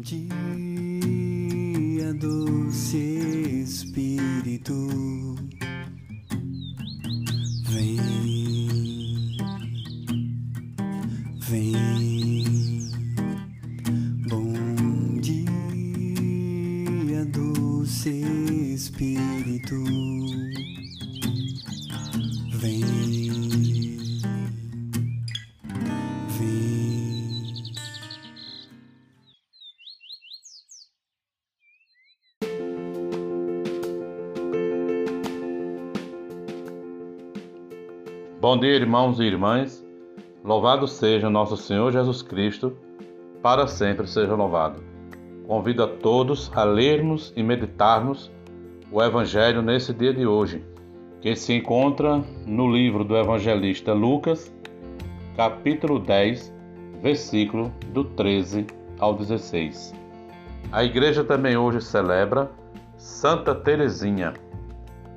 dia, doce Espírito, dia, irmãos e irmãs. Louvado seja nosso Senhor Jesus Cristo, para sempre seja louvado. Convido a todos a lermos e meditarmos o Evangelho nesse dia de hoje, que se encontra no livro do evangelista Lucas, capítulo 10, versículo do 13 ao 16. A igreja também hoje celebra Santa Teresinha.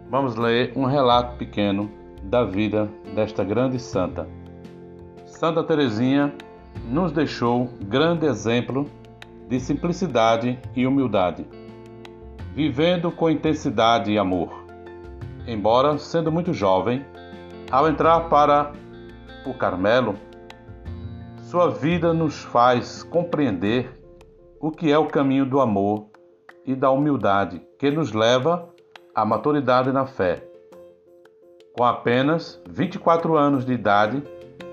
Vamos ler um relato pequeno da vida desta grande santa. Santa Teresinha nos deixou grande exemplo de simplicidade e humildade, vivendo com intensidade e amor. Embora sendo muito jovem, ao entrar para o Carmelo, sua vida nos faz compreender o que é o caminho do amor e da humildade que nos leva à maturidade na fé. Com apenas 24 anos de idade,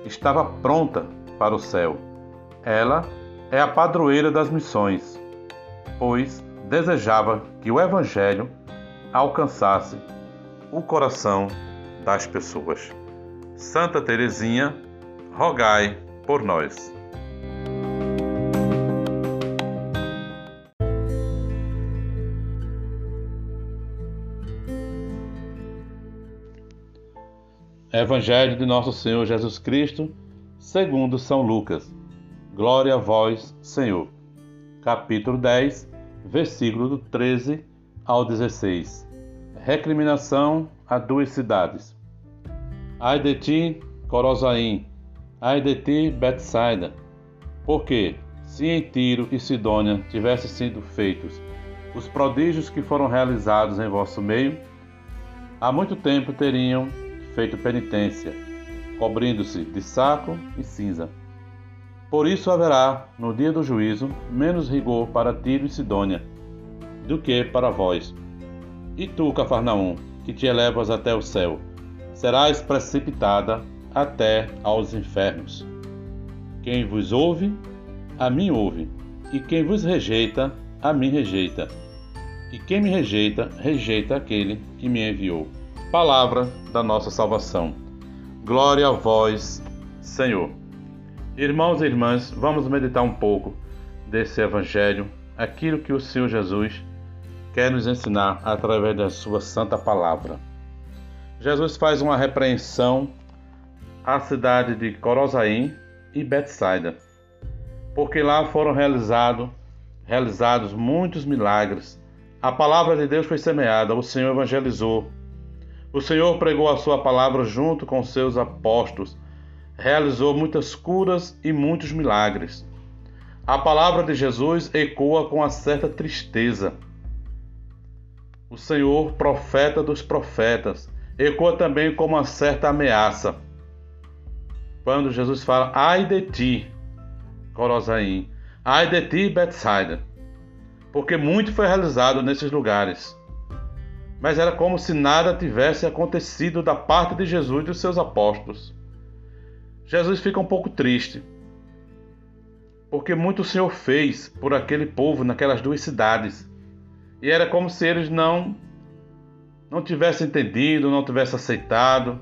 estava pronta para o céu. Ela é a padroeira das missões, pois desejava que o Evangelho alcançasse o coração das pessoas. Santa Teresinha, rogai por nós. Evangelho de Nosso Senhor Jesus Cristo, segundo São Lucas. Glória a vós, Senhor. Capítulo 10, versículo do 13 ao 16. Recriminação a duas cidades. Ai de ti, Corosaim, ai de ti, Betsaida, porque se em Tiro e Sidônia tivessem sido feitos os prodígios que foram realizados em vosso meio, há muito tempo teriam feito penitência, cobrindo-se de saco e cinza. Por isso haverá, no dia do juízo, menos rigor para Tiro e Sidônia do que para vós. E tu, Cafarnaum, que te elevas até o céu, serás precipitada até aos infernos. Quem vos ouve, a mim ouve, e quem vos rejeita, a mim rejeita. E quem me rejeita, rejeita aquele que me enviou palavra da nossa salvação. Glória a vós, Senhor. Irmãos e irmãs, vamos meditar um pouco desse evangelho, aquilo que o Senhor Jesus quer nos ensinar através da sua santa palavra. Jesus faz uma repreensão à cidade de Corosaim e Betsaida, porque lá foram realizado, realizados muitos milagres. A palavra de Deus foi semeada, o Senhor evangelizou o Senhor pregou a sua palavra junto com seus apóstolos, realizou muitas curas e muitos milagres. A palavra de Jesus ecoa com uma certa tristeza. O Senhor, profeta dos profetas, ecoa também com uma certa ameaça. Quando Jesus fala: Ai de ti, Corosaim, ai de ti, Betsaida, porque muito foi realizado nesses lugares mas era como se nada tivesse acontecido da parte de Jesus e dos seus apóstolos. Jesus fica um pouco triste, porque muito o Senhor fez por aquele povo naquelas duas cidades, e era como se eles não não tivessem entendido, não tivessem aceitado,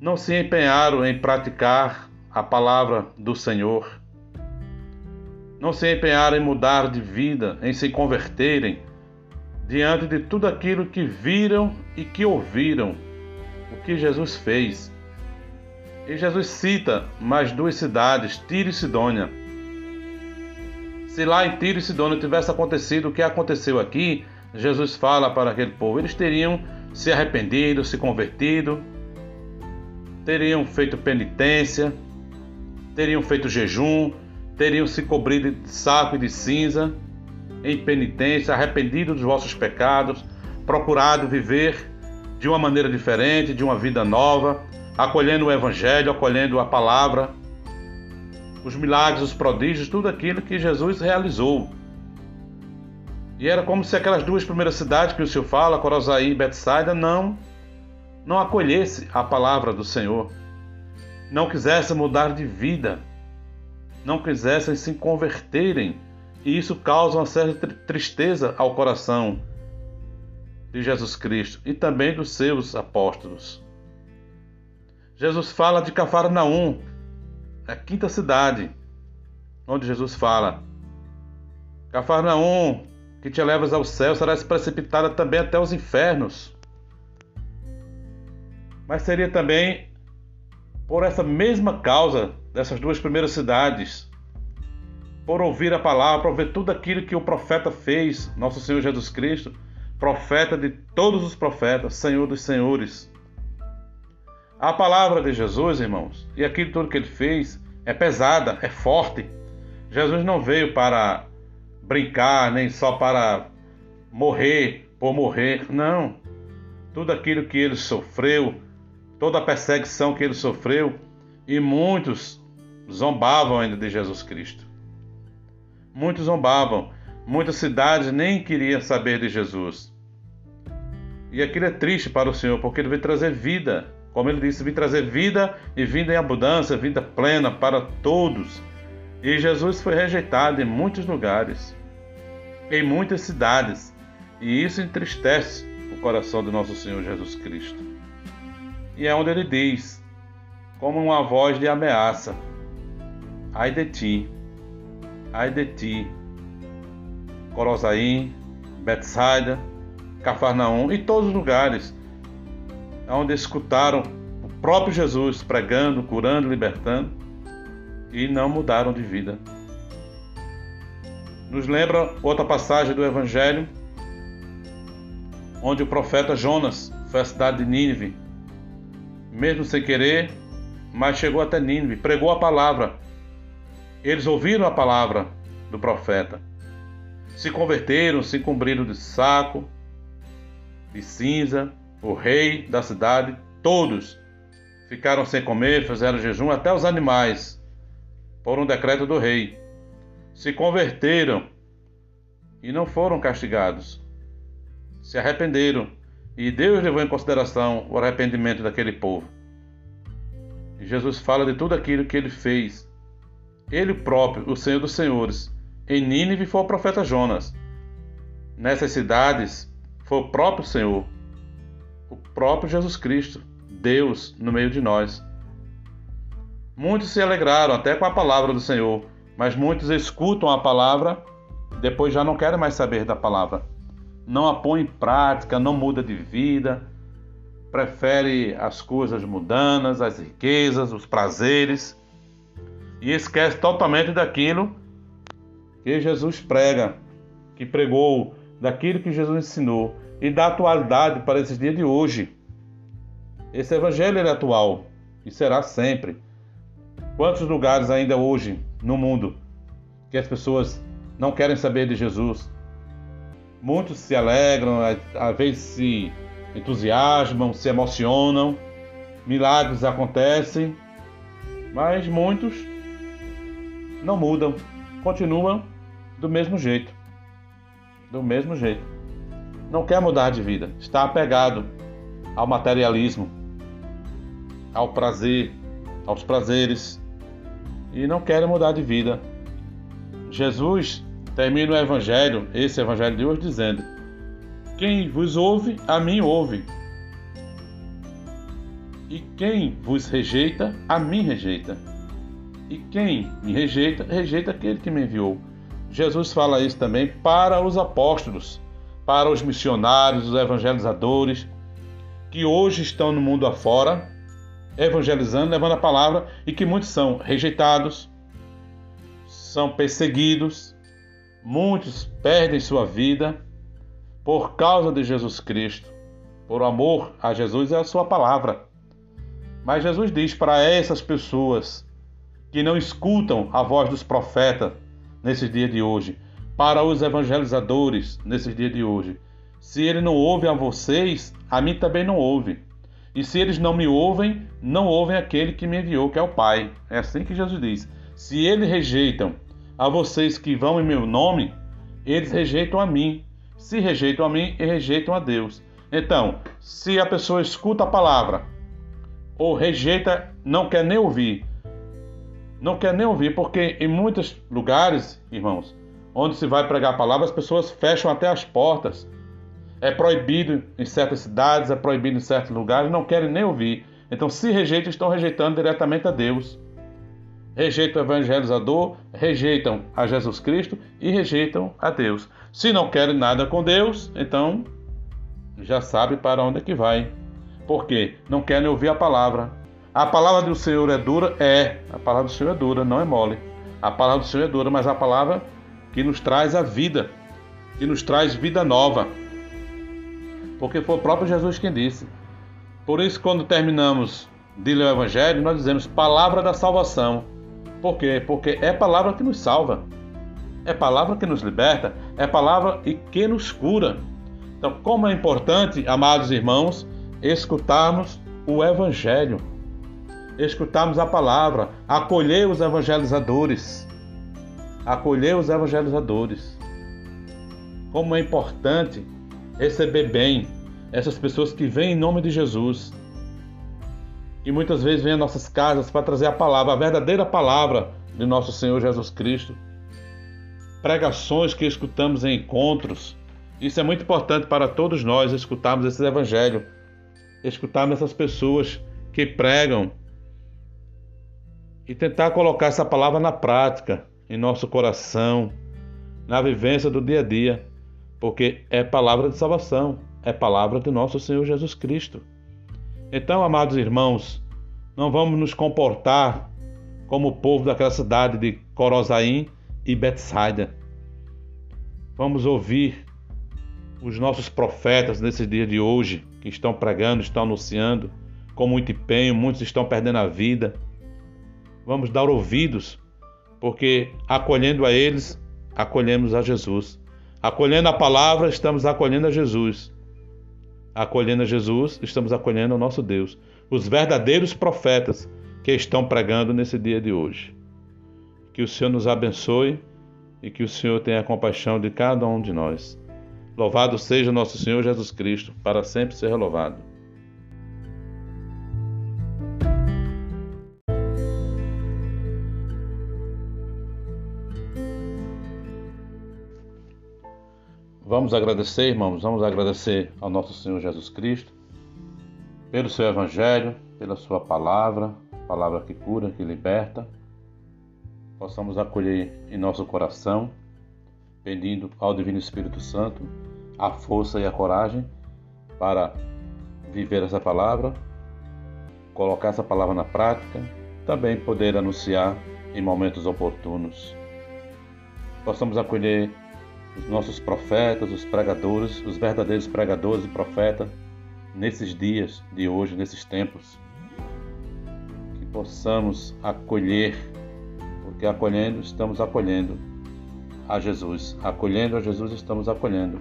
não se empenharam em praticar a palavra do Senhor, não se empenharam em mudar de vida, em se converterem diante de tudo aquilo que viram e que ouviram, o que Jesus fez. E Jesus cita mais duas cidades, Tiro e Sidônia. Se lá em Tiro e Sidônia tivesse acontecido o que aconteceu aqui, Jesus fala para aquele povo, eles teriam se arrependido, se convertido, teriam feito penitência, teriam feito jejum, teriam se cobrido de saco e de cinza, em penitência, arrependido dos vossos pecados, procurado viver de uma maneira diferente, de uma vida nova, acolhendo o Evangelho, acolhendo a palavra, os milagres, os prodígios, tudo aquilo que Jesus realizou. E era como se aquelas duas primeiras cidades que o Senhor fala, Corosaí e Betsaida, não, não acolhesse a palavra do Senhor, não quisessem mudar de vida, não quisessem se converterem. E isso causa uma certa tristeza ao coração de Jesus Cristo e também dos seus apóstolos. Jesus fala de Cafarnaum, a quinta cidade, onde Jesus fala: Cafarnaum, que te levas ao céu, serás precipitada também até os infernos. Mas seria também por essa mesma causa dessas duas primeiras cidades, por ouvir a palavra, por ver tudo aquilo que o profeta fez, nosso Senhor Jesus Cristo, profeta de todos os profetas, Senhor dos senhores. A palavra de Jesus, irmãos, e aquilo tudo que ele fez é pesada, é forte. Jesus não veio para brincar, nem só para morrer por morrer, não. Tudo aquilo que ele sofreu, toda a perseguição que ele sofreu, e muitos zombavam ainda de Jesus Cristo. Muitos zombavam, muitas cidades nem queriam saber de Jesus. E aquilo é triste para o Senhor, porque ele veio trazer vida. Como ele disse, veio trazer vida e vida em abundância, vida plena para todos. E Jesus foi rejeitado em muitos lugares, em muitas cidades. E isso entristece o coração do nosso Senhor Jesus Cristo. E é onde ele diz, como uma voz de ameaça: Ai de ti, ai de ti, Corosaim, Betsaida, Cafarnaum e todos os lugares onde escutaram o próprio Jesus pregando, curando, libertando e não mudaram de vida. Nos lembra outra passagem do Evangelho, onde o profeta Jonas foi à cidade de Nínive, mesmo sem querer, mas chegou até Nínive, pregou a palavra. Eles ouviram a palavra do profeta, se converteram, se cobriram de saco, de cinza, o rei da cidade, todos ficaram sem comer, fizeram jejum, até os animais, por um decreto do rei. Se converteram e não foram castigados. Se arrependeram e Deus levou em consideração o arrependimento daquele povo. E Jesus fala de tudo aquilo que ele fez. Ele próprio, o Senhor dos Senhores. Em Nínive foi o profeta Jonas. Nessas cidades foi o próprio Senhor, o próprio Jesus Cristo, Deus no meio de nós. Muitos se alegraram até com a palavra do Senhor, mas muitos escutam a palavra, depois já não querem mais saber da palavra. Não a põe em prática, não muda de vida, prefere as coisas mundanas, as riquezas, os prazeres e esquece totalmente daquilo que Jesus prega, que pregou daquilo que Jesus ensinou e da atualidade para esses dias de hoje. Esse evangelho é atual e será sempre. Quantos lugares ainda hoje no mundo que as pessoas não querem saber de Jesus? Muitos se alegram, às vezes se entusiasmam, se emocionam, milagres acontecem, mas muitos não mudam, continuam do mesmo jeito do mesmo jeito. Não quer mudar de vida, está apegado ao materialismo, ao prazer, aos prazeres e não quer mudar de vida. Jesus termina o evangelho, esse evangelho de hoje, dizendo: Quem vos ouve, a mim ouve. E quem vos rejeita, a mim rejeita. E quem me rejeita, rejeita aquele que me enviou. Jesus fala isso também para os apóstolos, para os missionários, os evangelizadores, que hoje estão no mundo afora, evangelizando, levando a palavra, e que muitos são rejeitados, são perseguidos, muitos perdem sua vida por causa de Jesus Cristo, por amor a Jesus e a sua palavra. Mas Jesus diz para essas pessoas que não escutam a voz dos profetas nesses dias de hoje, para os evangelizadores nesses dias de hoje. Se ele não ouve a vocês, a mim também não ouve. E se eles não me ouvem, não ouvem aquele que me enviou, que é o Pai. É assim que Jesus diz. Se eles rejeitam a vocês que vão em meu nome, eles rejeitam a mim. Se rejeitam a mim, rejeitam a Deus. Então, se a pessoa escuta a palavra ou rejeita, não quer nem ouvir, não quer nem ouvir, porque em muitos lugares, irmãos, onde se vai pregar a palavra, as pessoas fecham até as portas. É proibido em certas cidades, é proibido em certos lugares, não querem nem ouvir. Então, se rejeitam, estão rejeitando diretamente a Deus. Rejeitam o evangelizador, rejeitam a Jesus Cristo e rejeitam a Deus. Se não querem nada com Deus, então já sabe para onde é que vai. Por quê? Não querem ouvir a palavra. A palavra do Senhor é dura? É. A palavra do Senhor é dura, não é mole. A palavra do Senhor é dura, mas a palavra que nos traz a vida, que nos traz vida nova. Porque foi o próprio Jesus quem disse. Por isso, quando terminamos de ler o Evangelho, nós dizemos palavra da salvação. Por quê? Porque é palavra que nos salva, é palavra que nos liberta, é palavra e que nos cura. Então, como é importante, amados irmãos, escutarmos o Evangelho, escutarmos a palavra, acolher os evangelizadores, acolher os evangelizadores. Como é importante receber bem essas pessoas que vêm em nome de Jesus, e muitas vezes vêm às nossas casas para trazer a palavra, a verdadeira palavra de nosso Senhor Jesus Cristo. Pregações que escutamos em encontros, isso é muito importante para todos nós escutarmos esse evangelho, escutarmos essas pessoas que pregam e tentar colocar essa palavra na prática, em nosso coração, na vivência do dia a dia, porque é palavra de salvação, é palavra do nosso Senhor Jesus Cristo. Então, amados irmãos, não vamos nos comportar como o povo daquela cidade de Corozaim e Betsaida. Vamos ouvir os nossos profetas nesses dias de hoje, que estão pregando, estão anunciando com muito empenho, muitos estão perdendo a vida. Vamos dar ouvidos, porque acolhendo a eles, acolhemos a Jesus. Acolhendo a palavra, estamos acolhendo a Jesus. Acolhendo a Jesus, estamos acolhendo o nosso Deus. Os verdadeiros profetas que estão pregando nesse dia de hoje. Que o Senhor nos abençoe e que o Senhor tenha compaixão de cada um de nós. Louvado seja nosso Senhor Jesus Cristo, para sempre ser louvado. Vamos agradecer, irmãos, vamos agradecer ao nosso Senhor Jesus Cristo pelo seu Evangelho, pela sua palavra, palavra que cura, que liberta. Possamos acolher em nosso coração, pedindo ao Divino Espírito Santo a força e a coragem para viver essa palavra, colocar essa palavra na prática, também poder anunciar em momentos oportunos. Possamos acolher os nossos profetas, os pregadores, os verdadeiros pregadores e profetas nesses dias de hoje, nesses tempos. Que possamos acolher, porque acolhendo, estamos acolhendo a Jesus. Acolhendo a Jesus, estamos acolhendo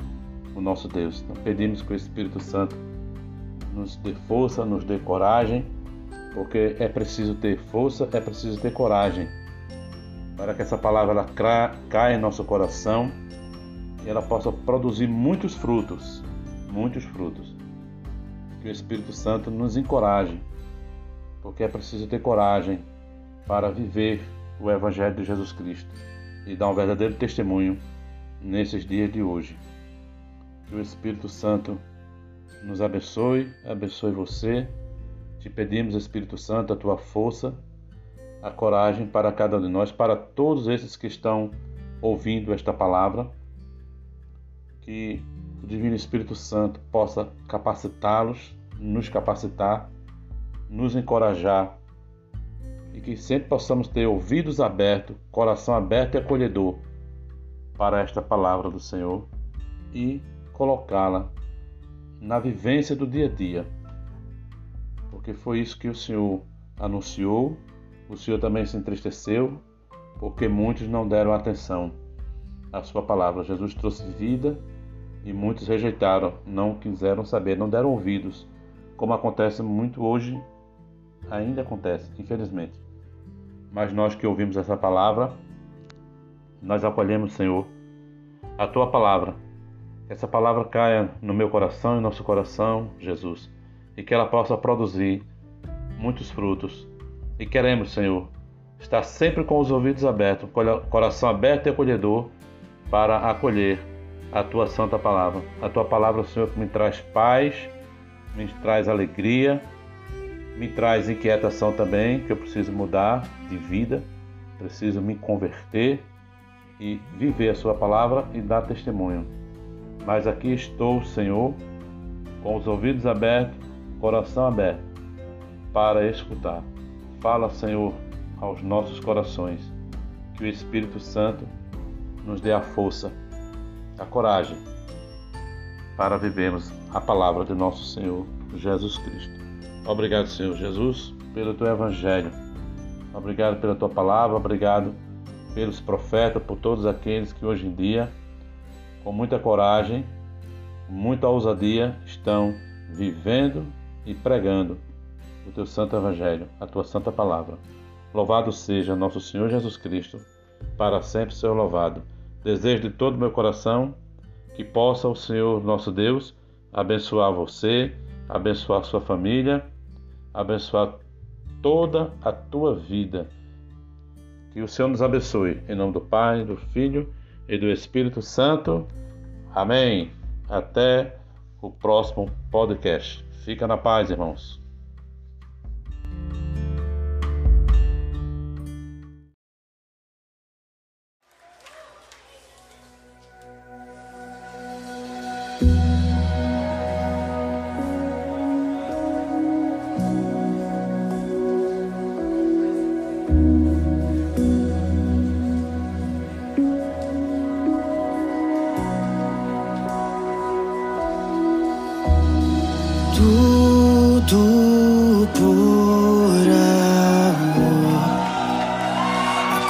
o nosso Deus. Então, pedimos que o Espírito Santo nos dê força, nos dê coragem, porque é preciso ter força, é preciso ter coragem para que essa palavra caia em nosso coração e ela possa produzir muitos frutos, muitos frutos. Que o Espírito Santo nos encoraje, porque é preciso ter coragem para viver o Evangelho de Jesus Cristo e dar um verdadeiro testemunho nesses dias de hoje. Que o Espírito Santo nos abençoe, abençoe você. Te pedimos, Espírito Santo, a tua força, a coragem para cada um de nós, para todos esses que estão ouvindo esta palavra. Que o Divino Espírito Santo possa capacitá-los, nos capacitar, nos encorajar e que sempre possamos ter ouvidos abertos, coração aberto e acolhedor para esta palavra do Senhor e colocá-la na vivência do dia a dia. Porque foi isso que o Senhor anunciou o Senhor também se entristeceu, porque muitos não deram atenção à sua palavra. Jesus trouxe vida e muitos rejeitaram, não quiseram saber, não deram ouvidos, como acontece muito hoje, ainda acontece, infelizmente. Mas nós que ouvimos essa palavra, nós acolhemos, Senhor, a tua palavra. Essa palavra caia no meu coração e no nosso coração, Jesus, e que ela possa produzir muitos frutos. E queremos, Senhor, estar sempre com os ouvidos abertos, coração aberto e acolhedor para acolher a tua santa palavra. A tua palavra, Senhor, que me traz paz, me traz alegria, me traz inquietação também, que eu preciso mudar de vida, preciso me converter e viver a sua palavra e dar testemunho. Mas aqui estou, Senhor, com os ouvidos abertos, coração aberto, para escutar. Fala, Senhor, aos nossos corações, que o Espírito Santo nos dê a força, a coragem para vivermos a palavra de nosso Senhor Jesus Cristo. Obrigado, Senhor Jesus, pelo teu evangelho. Obrigado pela tua palavra, obrigado pelos profetas, por todos aqueles que hoje em dia, com muita coragem, muita ousadia, estão vivendo e pregando o teu santo evangelho, a tua santa palavra. Louvado seja nosso Senhor Jesus Cristo, para sempre ser louvado. Desejo de todo o meu coração que possa o Senhor nosso Deus abençoar você, abençoar sua família, abençoar toda a tua vida. Que o Senhor nos abençoe. Em nome do Pai, do Filho e do Espírito Santo. Amém. Até o próximo podcast. Fica na paz, irmãos.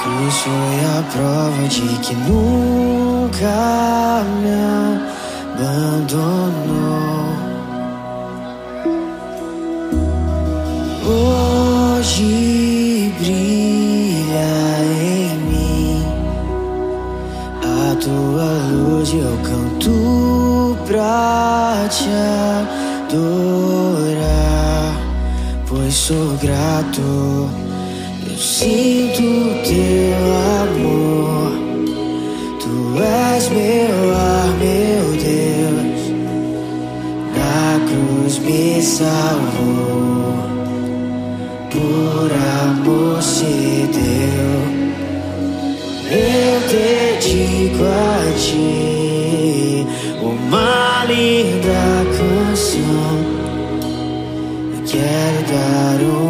Cruz foi a prova de que nunca me abandonou. Hoje brilha em mim a tua luz e eu canto pra te adorar, pois sou grato. Sinto teu amor, tu és meu ar, meu Deus. Na cruz me salvou, por amor se deu. Eu dedico a ti uma linda canção. Eu quero dar um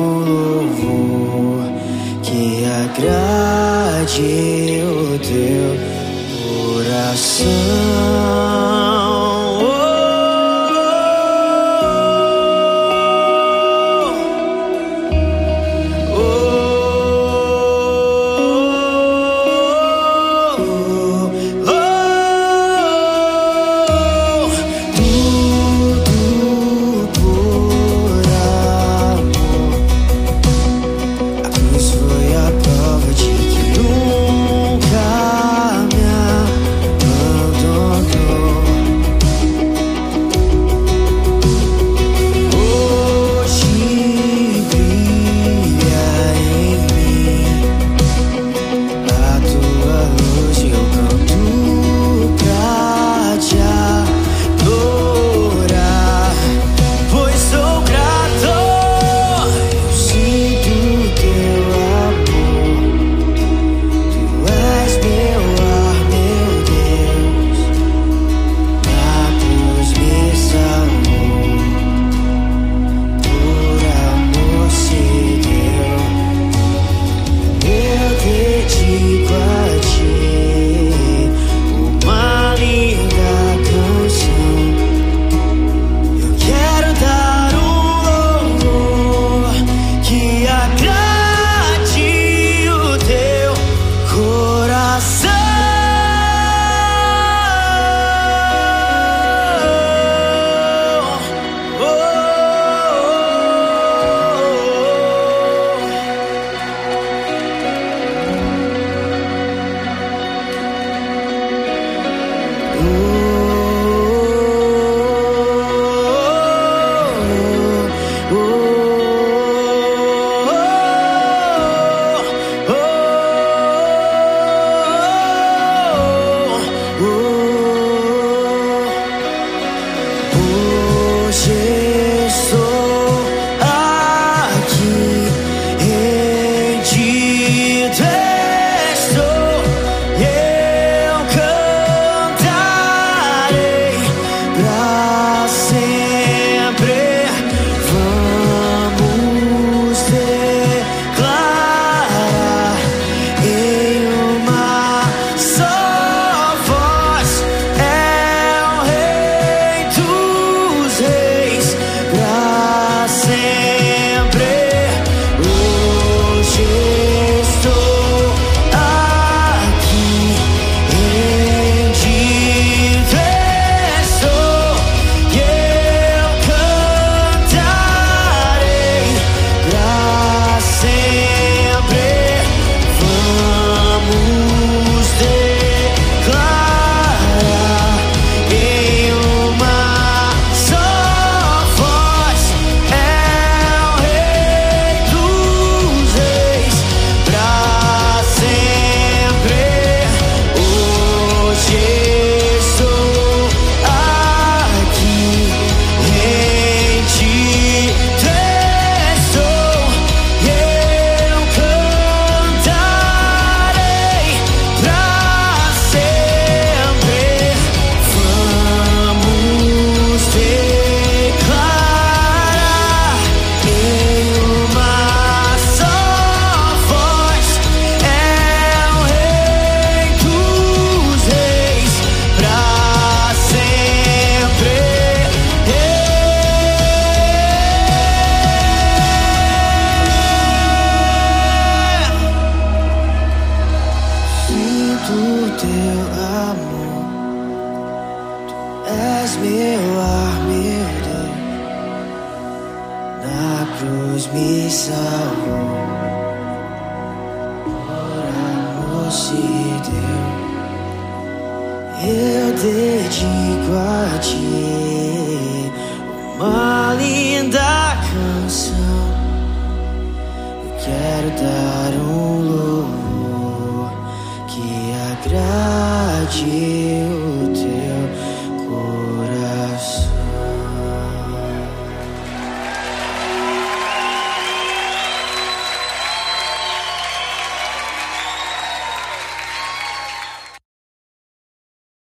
és meu ar, meu. Na cruz me salvou. Amor se deu. Eu dedico a ti uma linda canção. Quero dar um louvor que agrade